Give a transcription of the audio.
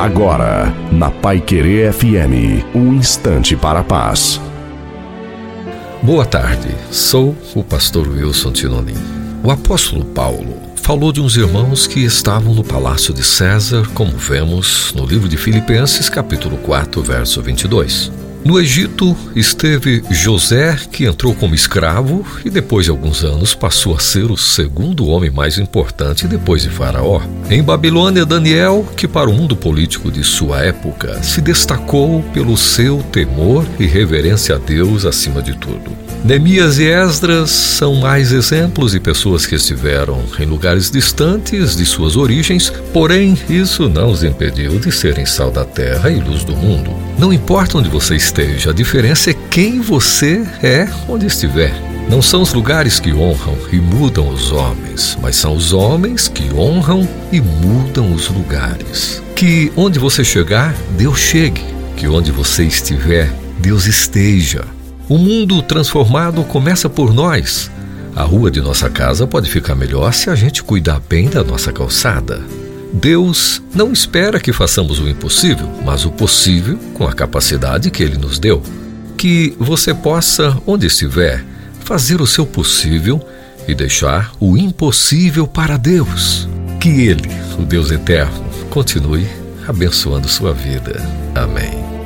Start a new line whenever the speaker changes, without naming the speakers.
Agora, na Pai Querer FM, um instante para a paz.
Boa tarde, sou o pastor Wilson Tinonim. O apóstolo Paulo falou de uns irmãos que estavam no palácio de César, como vemos no livro de Filipenses, capítulo 4, verso 22. No Egito esteve José, que entrou como escravo e depois de alguns anos passou a ser o segundo homem mais importante depois de Faraó. Em Babilônia, Daniel, que para o mundo político de sua época se destacou pelo seu temor e reverência a Deus acima de tudo. Neemias e Esdras são mais exemplos de pessoas que estiveram em lugares distantes de suas origens, porém isso não os impediu de serem sal da terra e luz do mundo. Não importa onde você esteja, a diferença é quem você é onde estiver. Não são os lugares que honram e mudam os homens, mas são os homens que honram e mudam os lugares. Que onde você chegar, Deus chegue. Que onde você estiver, Deus esteja. O mundo transformado começa por nós. A rua de nossa casa pode ficar melhor se a gente cuidar bem da nossa calçada. Deus não espera que façamos o impossível, mas o possível com a capacidade que Ele nos deu. Que você possa, onde estiver, fazer o seu possível e deixar o impossível para Deus. Que Ele, o Deus eterno, continue abençoando sua vida. Amém.